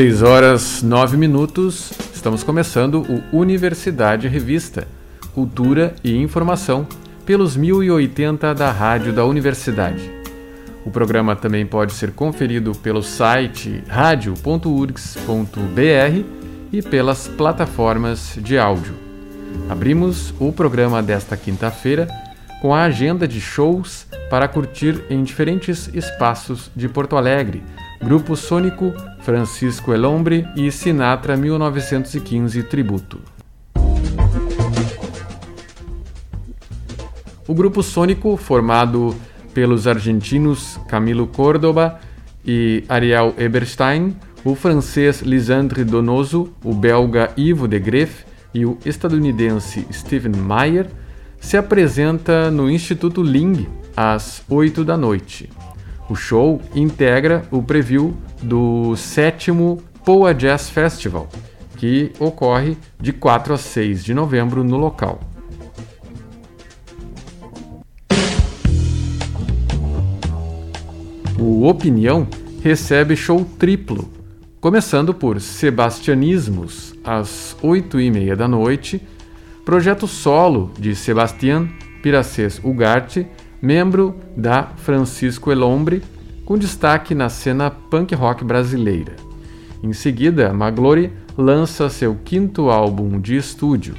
6 horas 9 minutos, estamos começando o Universidade Revista, Cultura e Informação, pelos 1080 da Rádio da Universidade. O programa também pode ser conferido pelo site radio.urgs.br e pelas plataformas de áudio. Abrimos o programa desta quinta-feira com a agenda de shows para curtir em diferentes espaços de Porto Alegre. Grupo Sônico, Francisco Elombre e Sinatra 1915 Tributo. O grupo Sônico, formado pelos argentinos Camilo Córdoba e Ariel Eberstein, o francês Lisandre Donoso, o belga Ivo de Greff e o estadunidense Steven Meyer, se apresenta no Instituto Ling às 8 da noite. O show integra o preview do sétimo Poa Jazz Festival, que ocorre de 4 a 6 de novembro no local. O Opinião recebe show triplo, começando por Sebastianismos às 8 e meia da noite projeto solo de Sebastián Piracés Ugarte, membro da Francisco Elombre, com destaque na cena punk rock brasileira. Em seguida, Maglore lança seu quinto álbum de estúdio.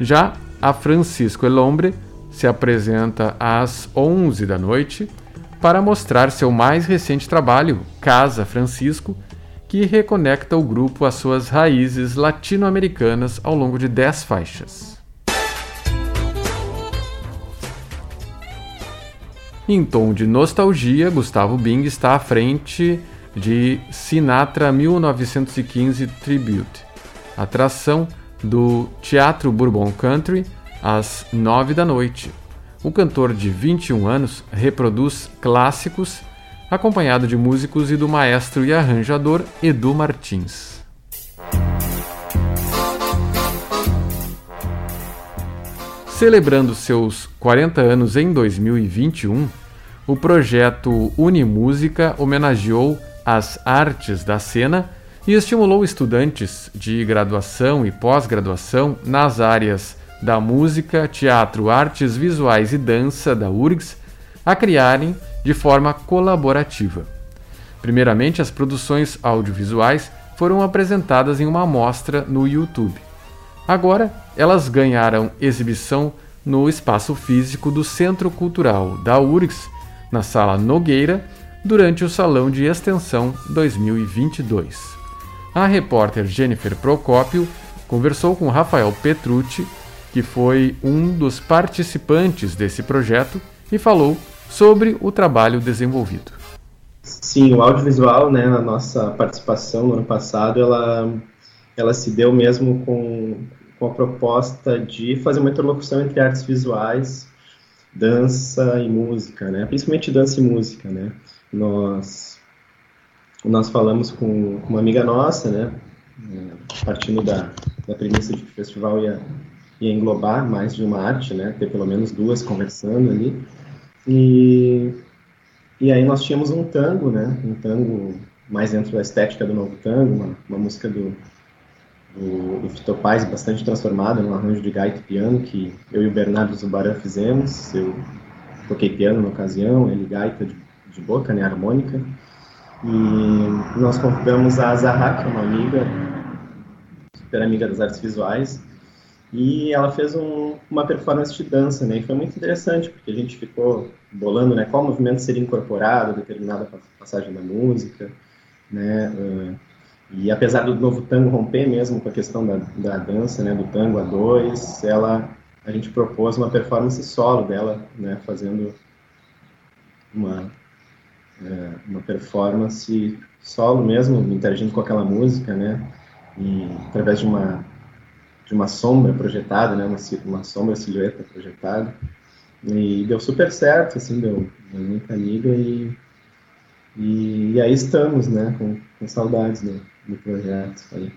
Já a Francisco Elombre se apresenta às 11 da noite para mostrar seu mais recente trabalho, Casa Francisco, que reconecta o grupo às suas raízes latino-americanas ao longo de 10 faixas. Em tom de nostalgia, Gustavo Bing está à frente de Sinatra 1915 Tribute, atração do Teatro Bourbon Country, às 9 da noite. O cantor de 21 anos reproduz clássicos, acompanhado de músicos e do maestro e arranjador Edu Martins. Celebrando seus 40 anos em 2021, o projeto Unimúsica homenageou as artes da cena e estimulou estudantes de graduação e pós-graduação nas áreas da música, teatro, artes visuais e dança da URGS a criarem de forma colaborativa. Primeiramente, as produções audiovisuais foram apresentadas em uma amostra no YouTube. Agora, elas ganharam exibição no espaço físico do Centro Cultural da URGS, na Sala Nogueira, durante o Salão de Extensão 2022. A repórter Jennifer Procópio conversou com Rafael Petrucci, que foi um dos participantes desse projeto, e falou sobre o trabalho desenvolvido. Sim, o audiovisual, né, a nossa participação no ano passado, ela, ela se deu mesmo com, com a proposta de fazer uma interlocução entre artes visuais, dança e música, né? Principalmente dança e música, né? Nós nós falamos com, uma amiga nossa, né? É, partindo da, da premissa de que o festival ia, ia englobar mais de uma arte, né? Ter pelo menos duas conversando ali. E, e aí nós tínhamos um tango, né? Um tango mais dentro da estética do novo tango, uma, uma música do do, do Fito Paz, bastante transformada num arranjo de gaita e piano que eu e o Bernardo Zubaran fizemos. Eu toquei piano na ocasião, ele gaita de, de boca, né, harmônica. E nós convidamos a Zaha, que é uma amiga, super amiga das artes visuais, e ela fez um, uma performance de dança, né? E foi muito interessante, porque a gente ficou bolando, né? Qual movimento seria incorporado a determinada passagem da música, né? Uh, e apesar do novo tango romper mesmo com a questão da, da dança, né, do tango a dois, ela, a gente propôs uma performance solo dela, né, fazendo uma, é, uma performance solo mesmo, interagindo com aquela música, né, e através de uma de uma sombra projetada, né, uma, uma sombra silhueta projetada, e deu super certo, assim, deu, deu muita liga e, e, e aí estamos, né, com, com saudades, né do projeto.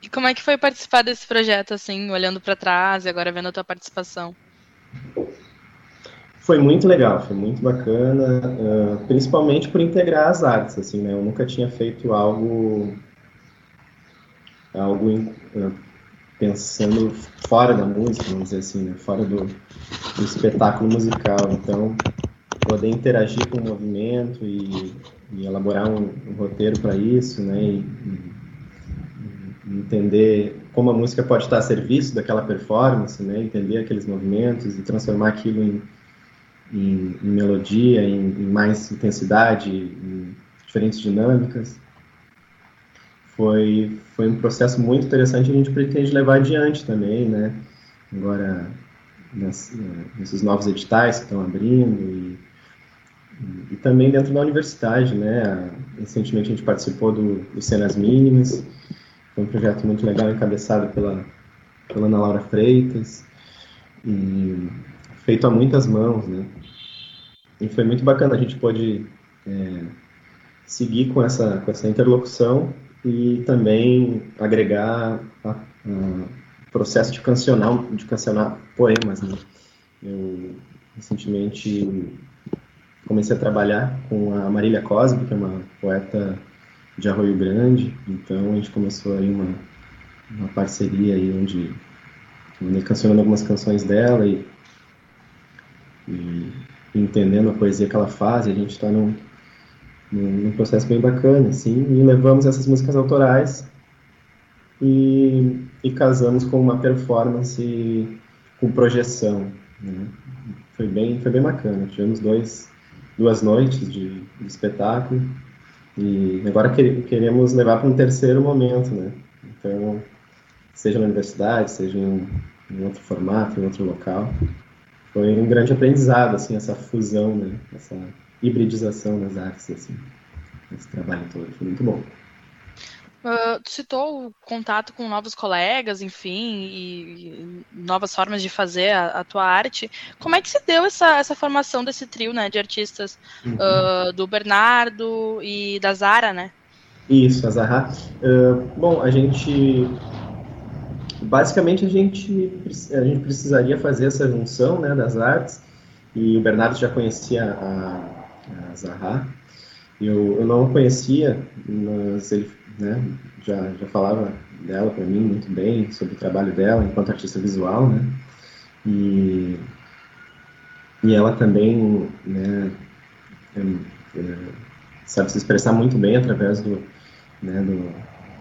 E como é que foi participar desse projeto, assim, olhando para trás e agora vendo a tua participação? Foi muito legal, foi muito bacana, uh, principalmente por integrar as artes, assim, né? Eu nunca tinha feito algo algo em, pensando fora da música, vamos dizer assim, né? fora do, do espetáculo musical. Então, poder interagir com o movimento e, e elaborar um, um roteiro para isso, né? E, entender como a música pode estar a serviço daquela performance, né? Entender aqueles movimentos e transformar aquilo em, em, em melodia, em, em, mais intensidade, em diferentes dinâmicas. Foi, foi um processo muito interessante e a gente pretende levar adiante também, né? Agora, nesses novos editais que estão abrindo e e também dentro da universidade, né? Recentemente a gente participou do, do Cenas Mínimas, foi um projeto muito legal encabeçado pela, pela Ana Laura Freitas, e feito a muitas mãos, né? E foi muito bacana, a gente pôde é, seguir com essa, com essa interlocução e também agregar o processo de cancionar, de cancionar poemas, né? Eu recentemente comecei a trabalhar com a Marília Cosme, que é uma poeta de Arroio Grande, então a gente começou aí uma, uma parceria aí onde andei cancionando algumas canções dela e, e, entendendo a poesia que ela faz, e a gente está num, num, num, processo bem bacana, assim, e levamos essas músicas autorais e, e casamos com uma performance com projeção, né? Foi bem, foi bem bacana, tivemos dois duas noites de, de espetáculo e agora queremos levar para um terceiro momento, né? Então, seja na universidade, seja em, em outro formato, em outro local, foi um grande aprendizado, assim, essa fusão, né? Essa hibridização das artes, assim, esse trabalho todo, foi muito bom. Uh, tu citou o contato com novos colegas, enfim, e, e novas formas de fazer a, a, tua arte. Como é que se deu essa, essa formação desse trio, né, de artistas uhum. uh, do Bernardo e da Zara, né? Isso, a Zara. Uh, bom, a gente basicamente a gente a gente precisaria fazer essa junção, né, das artes. E o Bernardo já conhecia a, a Zahra. Eu, eu não conhecia, mas ele né, já, já falava dela para mim muito bem, sobre o trabalho dela enquanto artista visual, né, e, e ela também, né, é, sabe se expressar muito bem através do, né, do,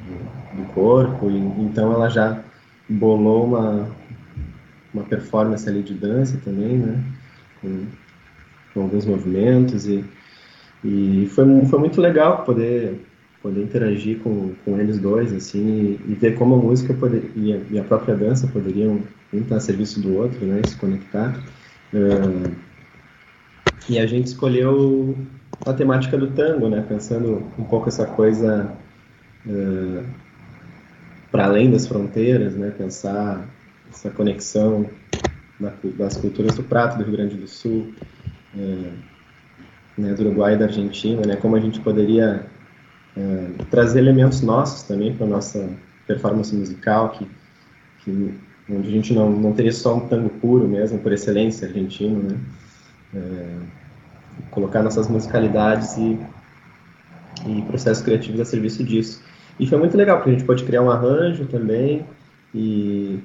do, do corpo, e então ela já bolou uma, uma performance ali de dança também, né, com, com alguns movimentos e, e foi, foi muito legal poder poder interagir com, com eles dois, assim, e, e ver como a música poder, e, a, e a própria dança poderiam um estar a serviço do outro, né, se conectar. Uh, e a gente escolheu a temática do tango, né, pensando um pouco essa coisa uh, para além das fronteiras, né, pensar essa conexão da, das culturas do prato do Rio Grande do Sul, uh, né, do Uruguai e da Argentina, né, como a gente poderia é, trazer elementos nossos também para nossa performance musical, que, que, onde a gente não, não teria só um tango puro mesmo, por excelência argentino, né? É, colocar nossas musicalidades e, e processos criativos a serviço disso. E foi muito legal, porque a gente pode criar um arranjo também e,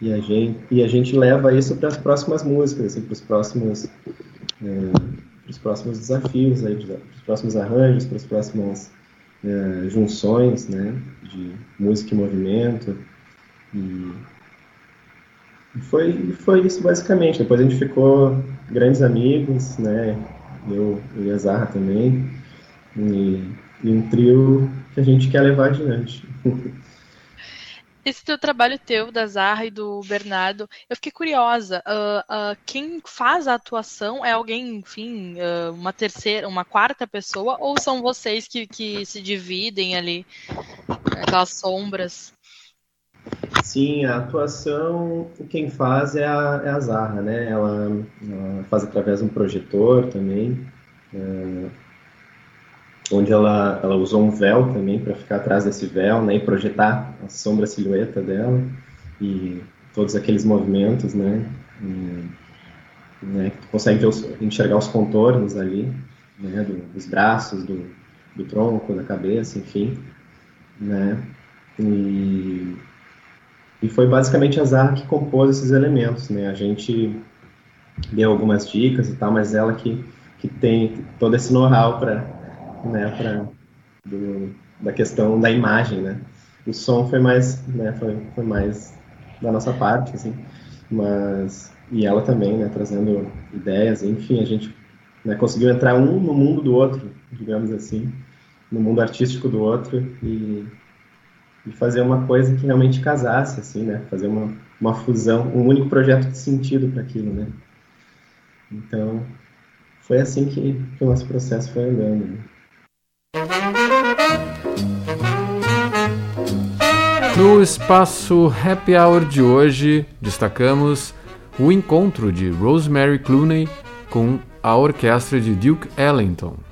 e, a, gente, e a gente leva isso para as próximas músicas, assim, para os próximos, é, próximos desafios, para os próximos arranjos, para as próximas é, junções né, de música e movimento. E foi, foi isso basicamente. Depois a gente ficou grandes amigos, né? Eu, eu e a Zarra também. E, e um trio que a gente quer levar adiante. Esse teu trabalho teu, da Zarra e do Bernardo, eu fiquei curiosa. Uh, uh, quem faz a atuação é alguém, enfim, uh, uma terceira, uma quarta pessoa, ou são vocês que, que se dividem ali, aquelas sombras? Sim, a atuação, quem faz é a, é a Zarra, né? Ela, ela faz através de um projetor também onde ela, ela usou um véu também para ficar atrás desse véu, né, e projetar a sombra a silhueta dela e todos aqueles movimentos, né, e, né que tu consegue os, enxergar os contornos ali, né, do, dos braços, do, do tronco, da cabeça, enfim, né, E, e foi basicamente a Zara que compôs esses elementos, né? A gente deu algumas dicas e tal, mas ela que, que tem todo esse know-how para né, pra, da questão da imagem, né? O som foi mais, né, foi, foi mais da nossa parte, assim, mas e ela também, né, trazendo ideias, enfim, a gente né, conseguiu entrar um no mundo do outro, digamos assim, no mundo artístico do outro e, e fazer uma coisa que realmente casasse, assim, né, fazer uma, uma fusão, um único projeto de sentido para aquilo, né. Então, foi assim que, que o nosso processo foi andando. Né? No espaço Happy Hour de hoje, destacamos o encontro de Rosemary Clooney com a orquestra de Duke Ellington.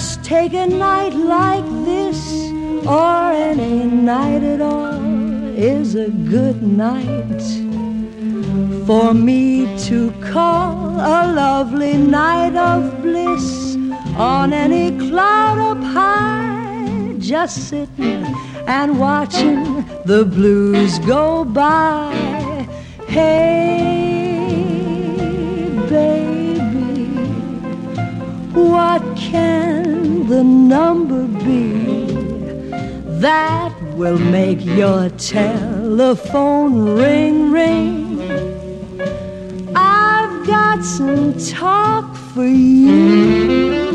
Just take a night like this, or any night at all, is a good night for me to call a lovely night of bliss on any cloud up high, just sitting and watching the blues go by. Hey, what can the number be that will make your telephone ring ring? I've got some talk for you.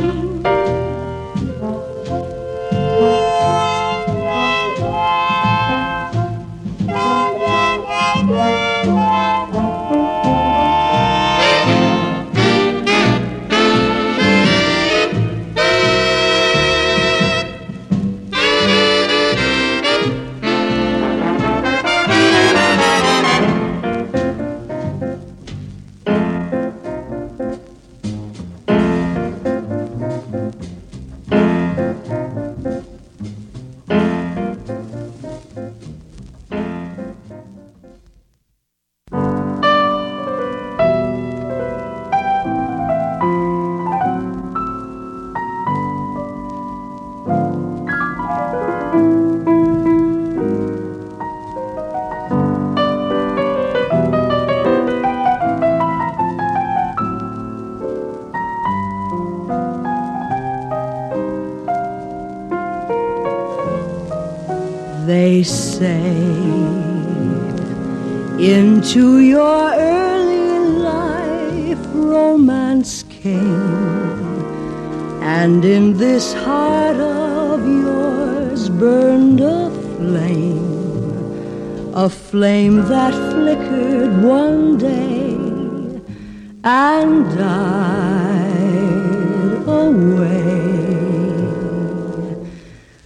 Into your early life romance came. And in this heart of yours burned a flame. A flame that flickered one day and died away.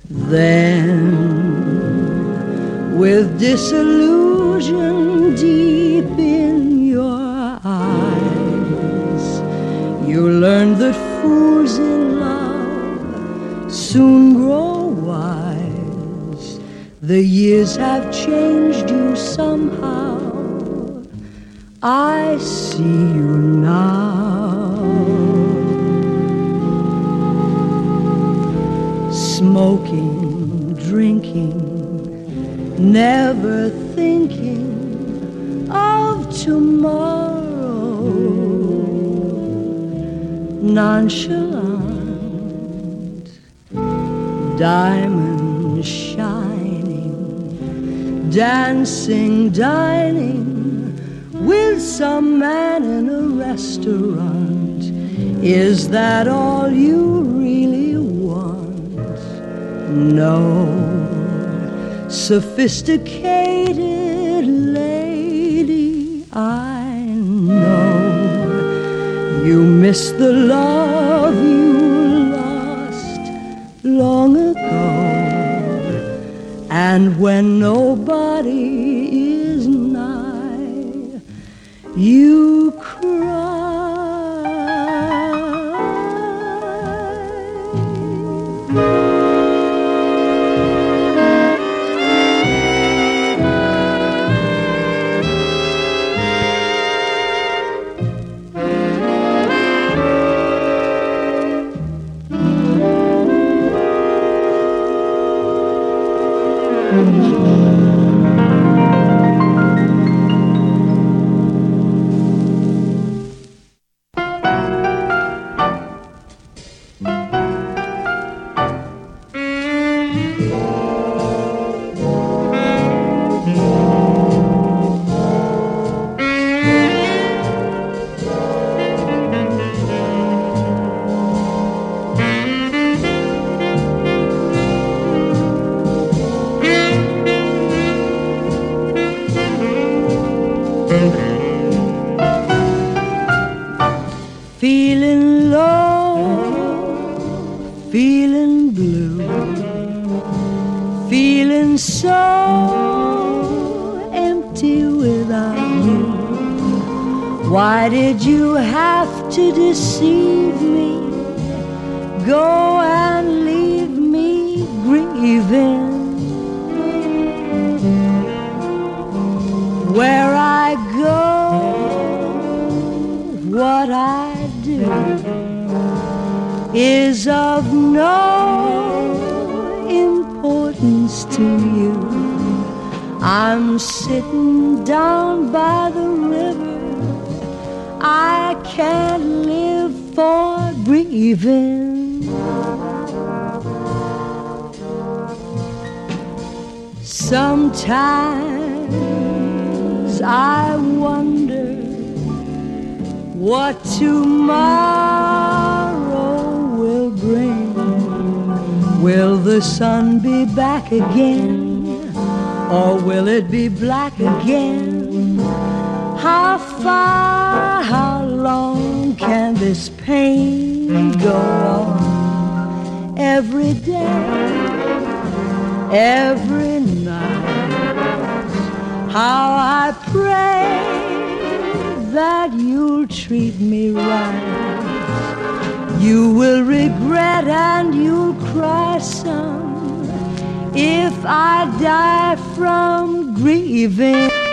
Then, with disillusion deep in your eyes, you learn that fools in love soon grow wise. The years have changed you somehow. I see you now. Smoking drinking, never thinking tomorrow. Nonchalant, diamond shining, dancing, dining with some man in a restaurant. Is that all you really want? No sophisticated I know you miss the love you lost long ago. And when nobody is nigh, you I'm sitting down by the river. I can't live for grieving. Sometimes I wonder what tomorrow will bring. Will the sun be back again? Or will it be black again? How far, how long can this pain go on? Every day, every night, how I pray that you'll treat me right. You will regret and you'll cry some if I die from grieving.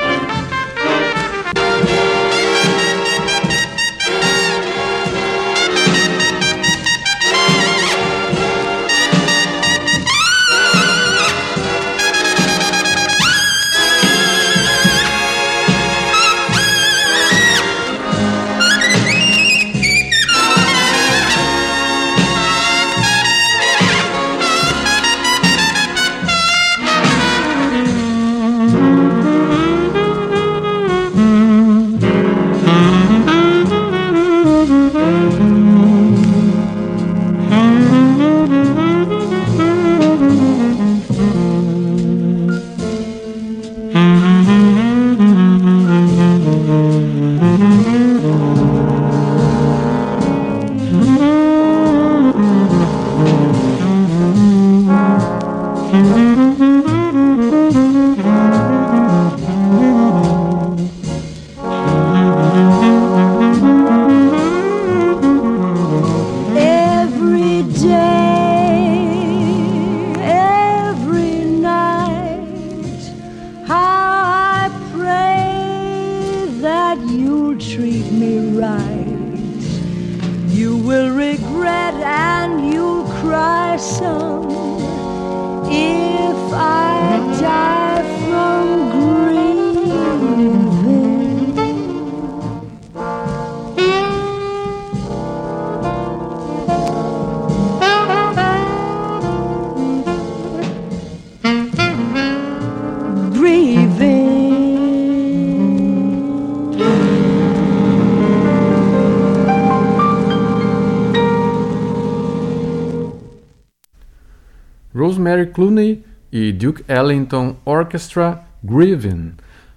Rosemary Clooney e Duke Ellington Orchestra Grieving.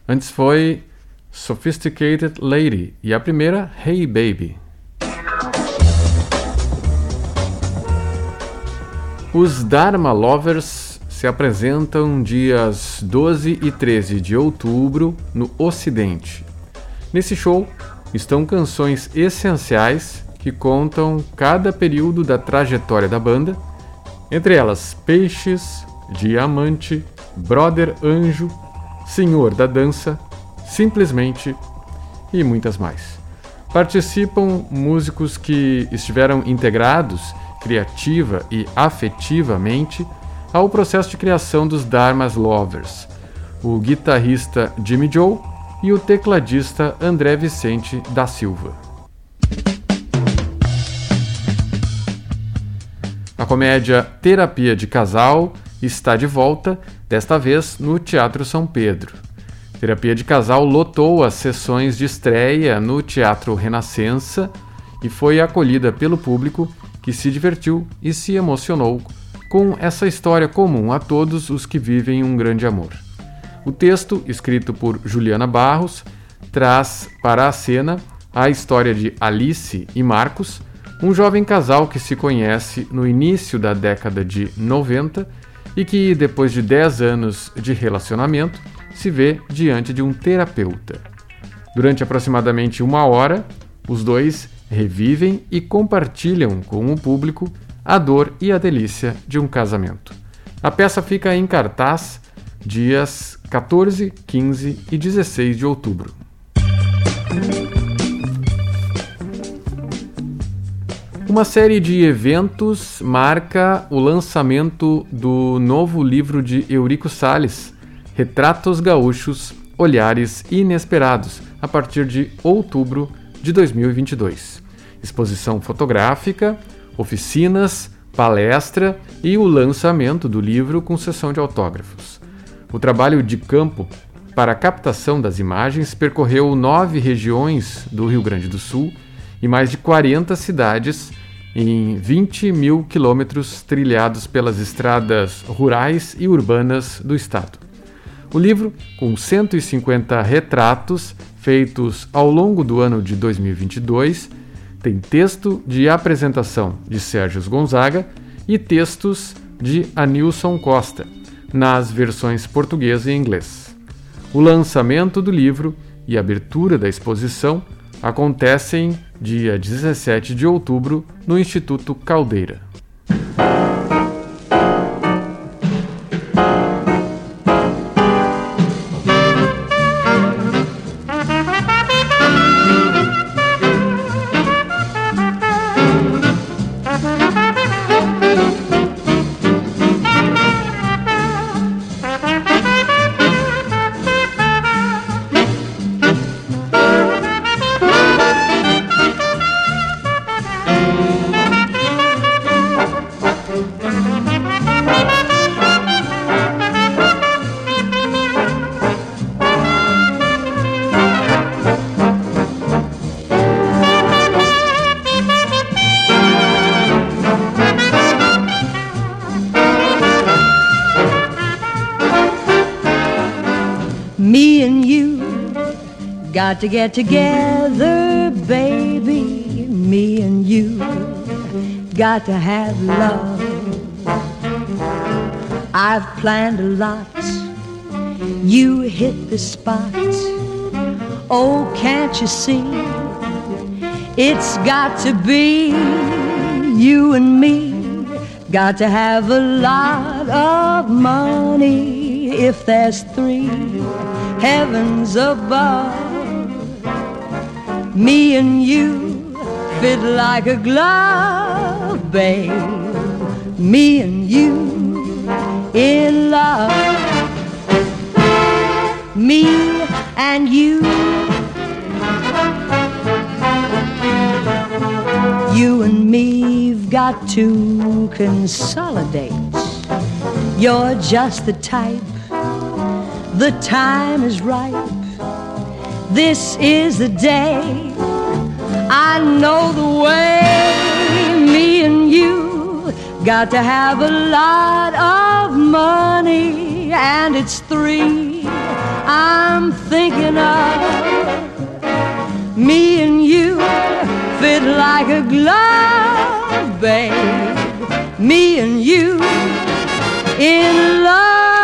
Antes foi Sophisticated Lady e a primeira Hey Baby. Os Dharma Lovers se apresentam dias 12 e 13 de outubro no Ocidente. Nesse show estão canções essenciais que contam cada período da trajetória da banda entre elas Peixes, Diamante, Brother Anjo, Senhor da Dança, Simplesmente e muitas mais. Participam músicos que estiveram integrados criativa e afetivamente ao processo de criação dos Dharmas Lovers, o guitarrista Jimmy Joe e o tecladista André Vicente da Silva. A comédia Terapia de Casal está de volta, desta vez no Teatro São Pedro. Terapia de Casal lotou as sessões de estreia no Teatro Renascença e foi acolhida pelo público que se divertiu e se emocionou com essa história comum a todos os que vivem um grande amor. O texto, escrito por Juliana Barros, traz para a cena a história de Alice e Marcos, um jovem casal que se conhece no início da década de 90 e que, depois de 10 anos de relacionamento, se vê diante de um terapeuta. Durante aproximadamente uma hora, os dois revivem e compartilham com o público a dor e a delícia de um casamento. A peça fica em cartaz dias 14, 15 e 16 de outubro. Uma série de eventos marca o lançamento do novo livro de Eurico Sales, Retratos Gaúchos, Olhares Inesperados, a partir de outubro de 2022. Exposição fotográfica, oficinas, palestra e o lançamento do livro com sessão de autógrafos. O trabalho de campo para a captação das imagens percorreu nove regiões do Rio Grande do Sul e mais de 40 cidades em 20 mil quilômetros trilhados pelas estradas rurais e urbanas do estado. O livro, com 150 retratos feitos ao longo do ano de 2022, tem texto de apresentação de Sérgio Gonzaga e textos de Anilson Costa, nas versões português e inglês. O lançamento do livro e a abertura da exposição acontecem dia 17 de outubro no Instituto Caldeira. To get together, baby, me and you. Got to have love. I've planned a lot. You hit the spot. Oh, can't you see? It's got to be you and me. Got to have a lot of money if there's three heavens above Me and you fit like a glove, babe. Me and you in love. Me and you. You and me've got to consolidate. You're just the type, the time is ripe. This is the day. I know the way. Me and you got to have a lot of money, and it's three I'm thinking of. Me and you fit like a glove, babe. Me and you in love.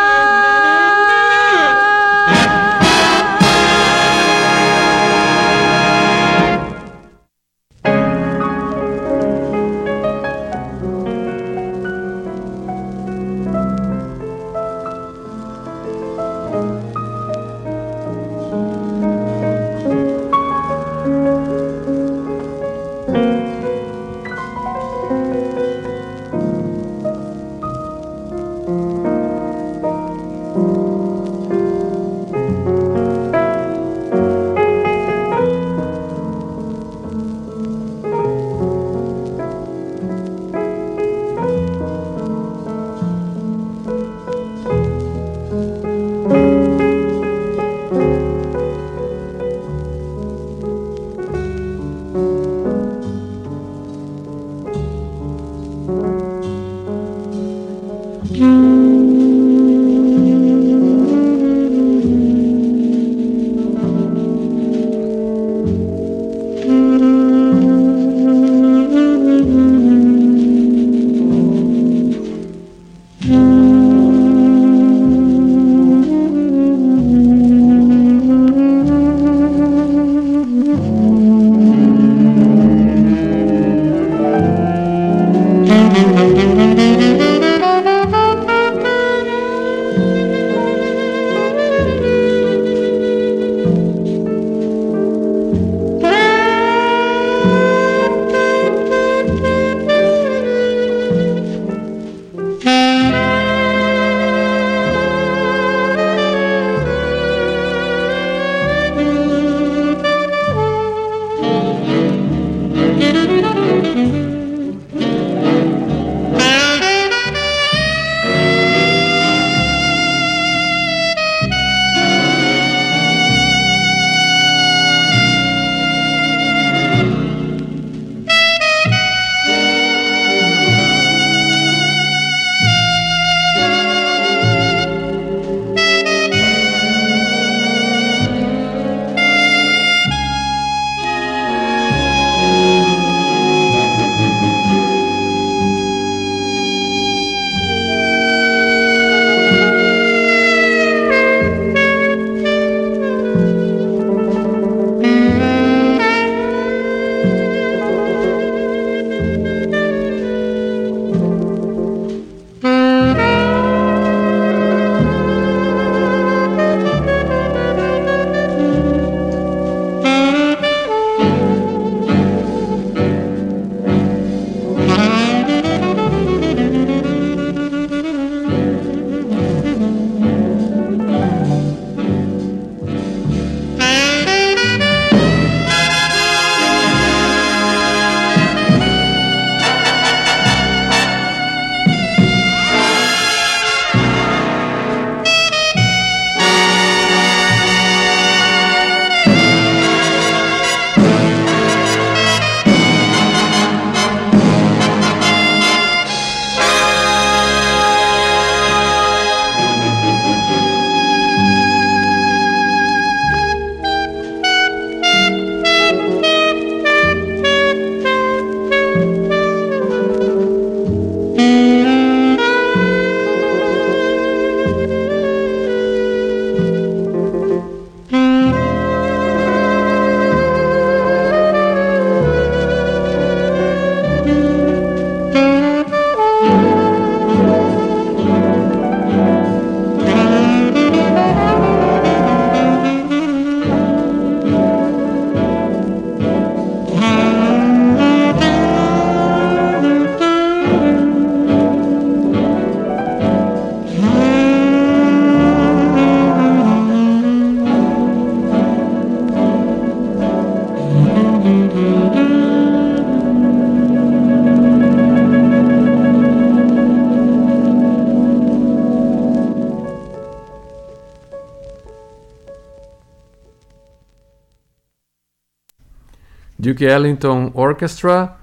Duke Ellington Orchestra,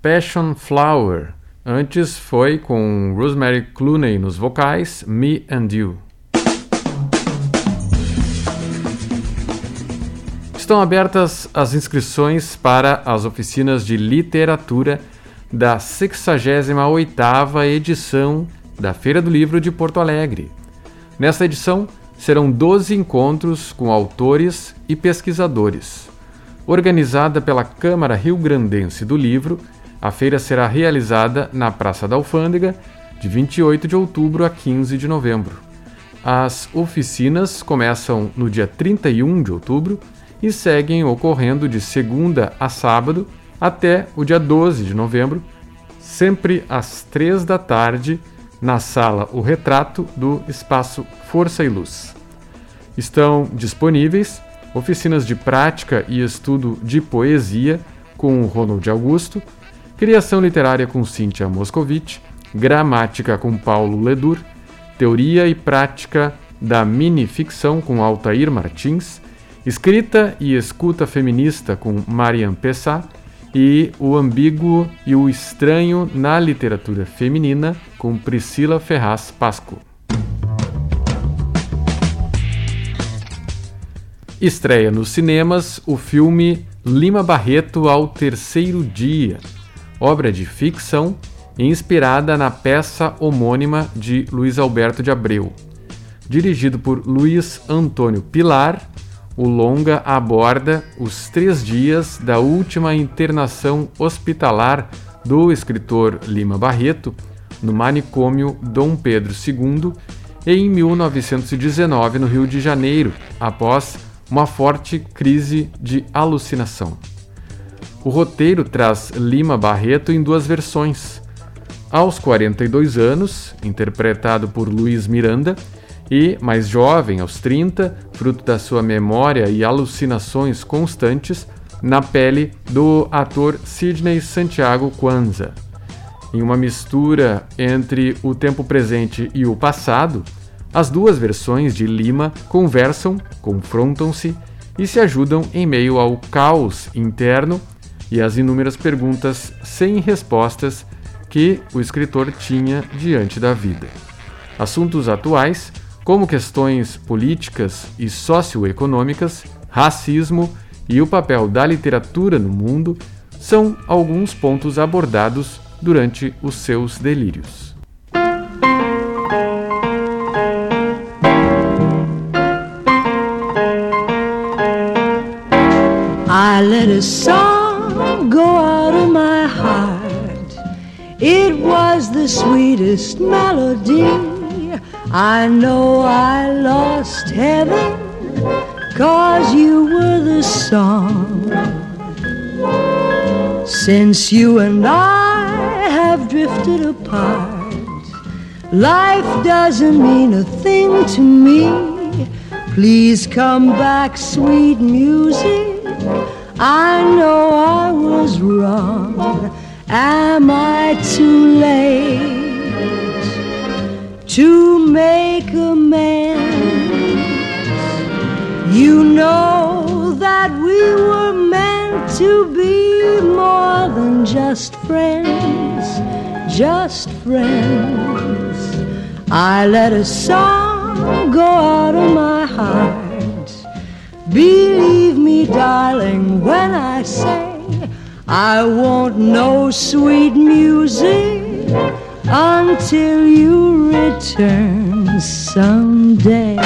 Passion Flower. Antes foi com Rosemary Clooney nos vocais, Me and You. Estão abertas as inscrições para as oficinas de literatura da 68ª edição da Feira do Livro de Porto Alegre. Nesta edição, serão 12 encontros com autores e pesquisadores. Organizada pela Câmara Rio Grandense do Livro, a feira será realizada na Praça da Alfândega, de 28 de outubro a 15 de novembro. As oficinas começam no dia 31 de outubro e seguem ocorrendo de segunda a sábado até o dia 12 de novembro, sempre às 3 da tarde, na sala O Retrato do Espaço Força e Luz. Estão disponíveis oficinas de prática e estudo de poesia com Ronald Augusto, criação literária com Cíntia Moscovitch, gramática com Paulo Ledur, teoria e prática da mini-ficção com Altair Martins, escrita e escuta feminista com Marian Pessat e o ambíguo e o estranho na literatura feminina com Priscila Ferraz Pasco. Estreia nos cinemas o filme Lima Barreto ao Terceiro Dia, obra de ficção inspirada na peça homônima de Luiz Alberto de Abreu. Dirigido por Luiz Antônio Pilar, o longa aborda os três dias da última internação hospitalar do escritor Lima Barreto no manicômio Dom Pedro II em 1919 no Rio de Janeiro, após uma forte crise de alucinação. O roteiro traz Lima Barreto em duas versões. Aos 42 anos, interpretado por Luiz Miranda, e mais jovem, aos 30, fruto da sua memória e alucinações constantes, na pele do ator Sidney Santiago Kwanza. Em uma mistura entre o tempo presente e o passado, as duas versões de Lima conversam, confrontam-se e se ajudam em meio ao caos interno e às inúmeras perguntas sem respostas que o escritor tinha diante da vida. Assuntos atuais, como questões políticas e socioeconômicas, racismo e o papel da literatura no mundo, são alguns pontos abordados durante os seus delírios. I let a song go out of my heart. It was the sweetest melody. I know I lost heaven, cause you were the song. Since you and I have drifted apart, life doesn't mean a thing to me. Please come back, sweet music. I know I was wrong. Am I too late to make amends? You know that we were meant to be more than just friends, just friends. I let a song go out of my heart Believe me, darling, when I say I want no sweet music until you return someday.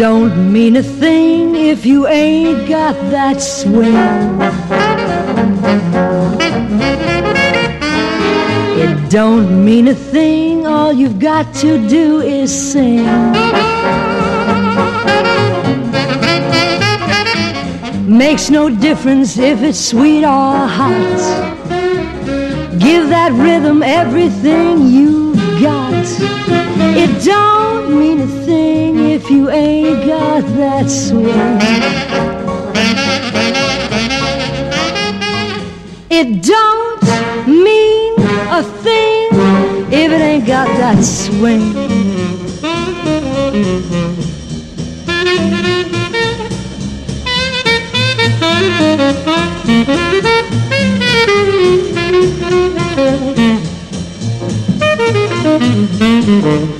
Don't mean a thing if you ain't got that swing. It don't mean a thing, all you've got to do is sing. Makes no difference if it's sweet or hot. Give that rhythm everything you've got. It don't mean a thing if you ain't got that swing. It don't mean a thing if it ain't got that swing. Mm-hmm.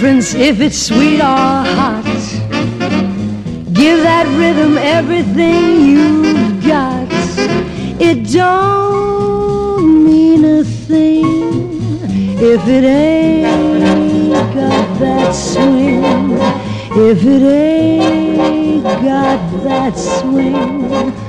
Difference if it's sweet or hot. Give that rhythm everything you've got. It don't mean a thing if it ain't got that swing. If it ain't got that swing.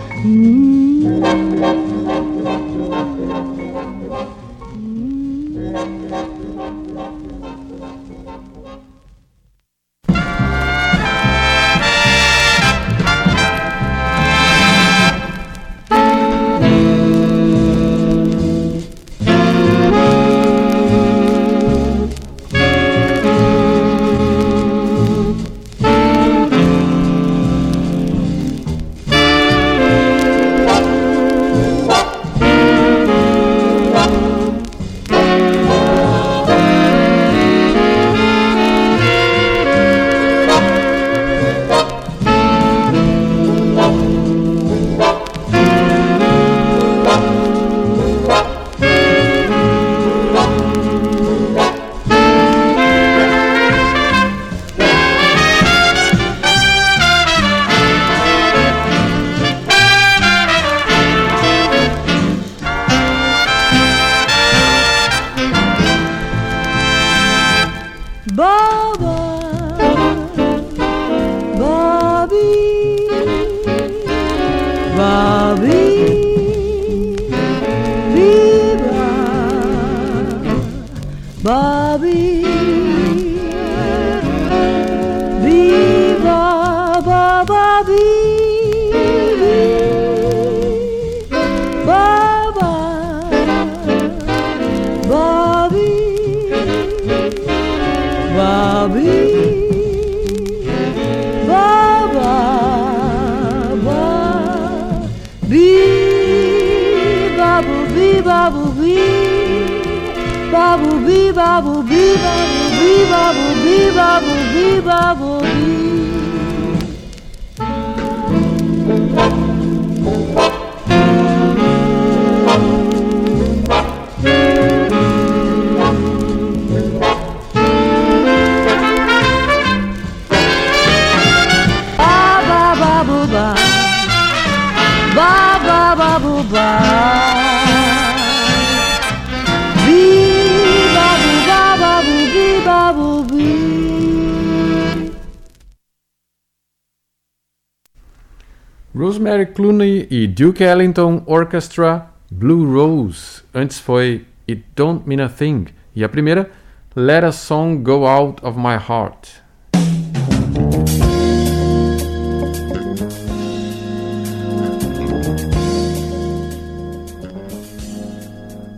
Clooney e Duke Ellington Orchestra Blue Rose. Antes foi It Don't Mean a Thing. E a primeira, Let a Song Go Out of My Heart.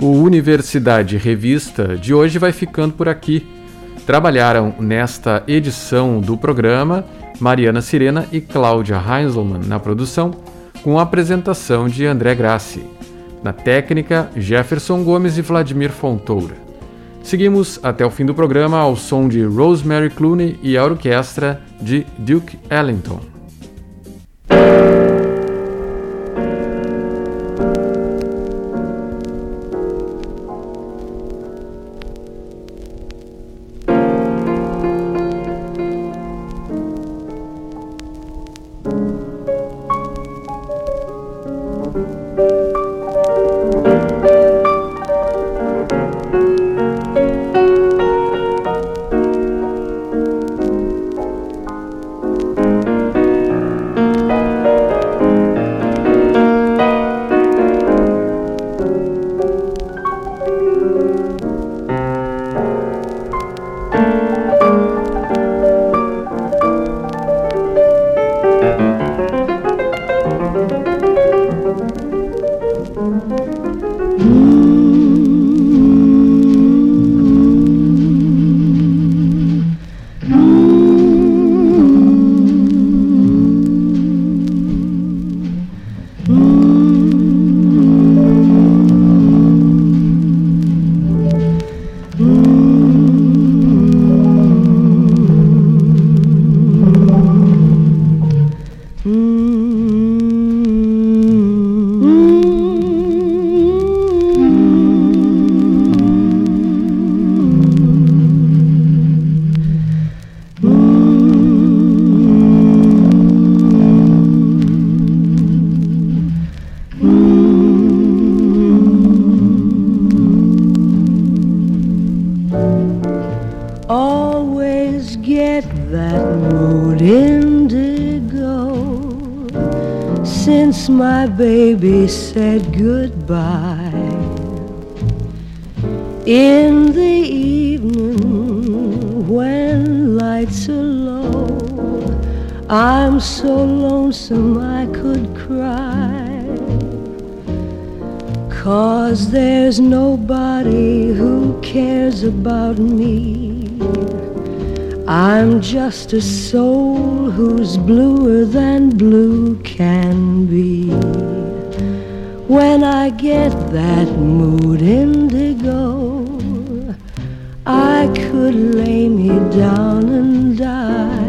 O Universidade Revista de hoje vai ficando por aqui. Trabalharam nesta edição do programa Mariana Sirena e Cláudia Heinzelmann na produção, com a apresentação de André Grassi. Na técnica, Jefferson Gomes e Vladimir Fontoura. Seguimos até o fim do programa ao som de Rosemary Clooney e a orquestra de Duke Ellington. In the evening when lights are low. I'm so lonesome I could cry. Cause there's nobody who cares about me. I'm just a soul who's bluer than blue can be. When I get that mood indigo, I could lay me down and die.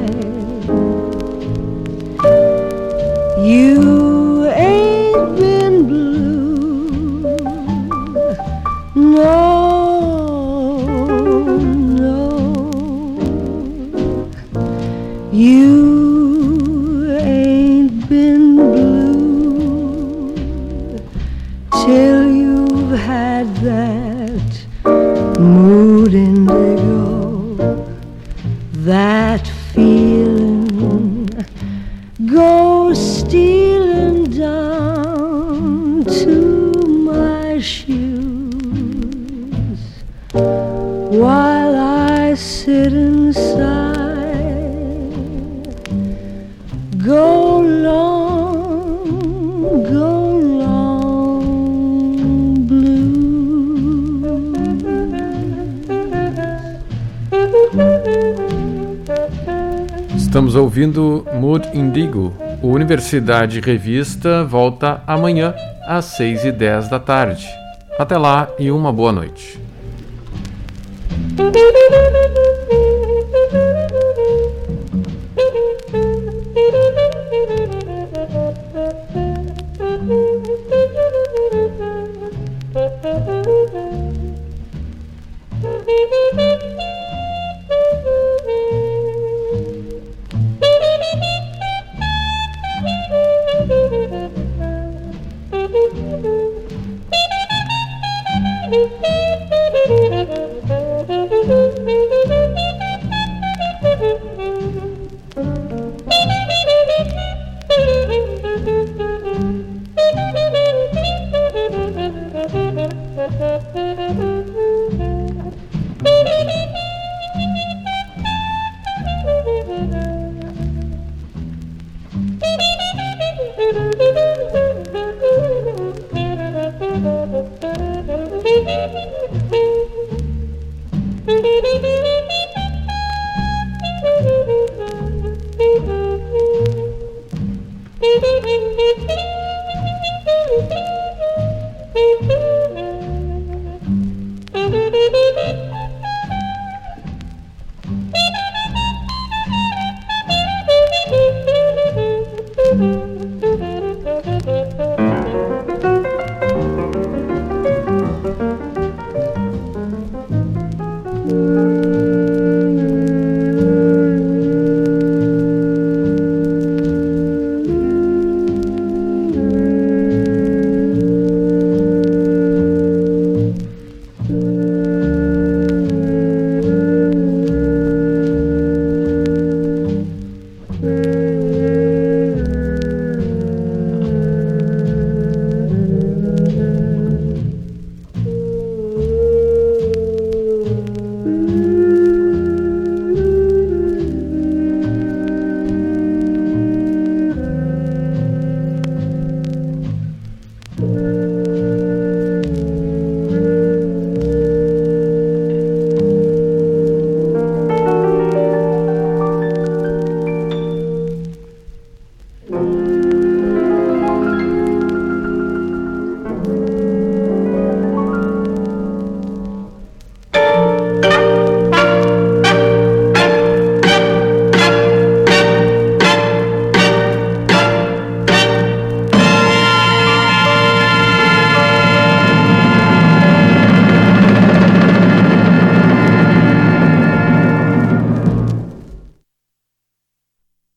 Estamos ouvindo Mood Indigo. O Universidade Revista volta amanhã às 6 e 10 da tarde. Até lá e uma boa noite.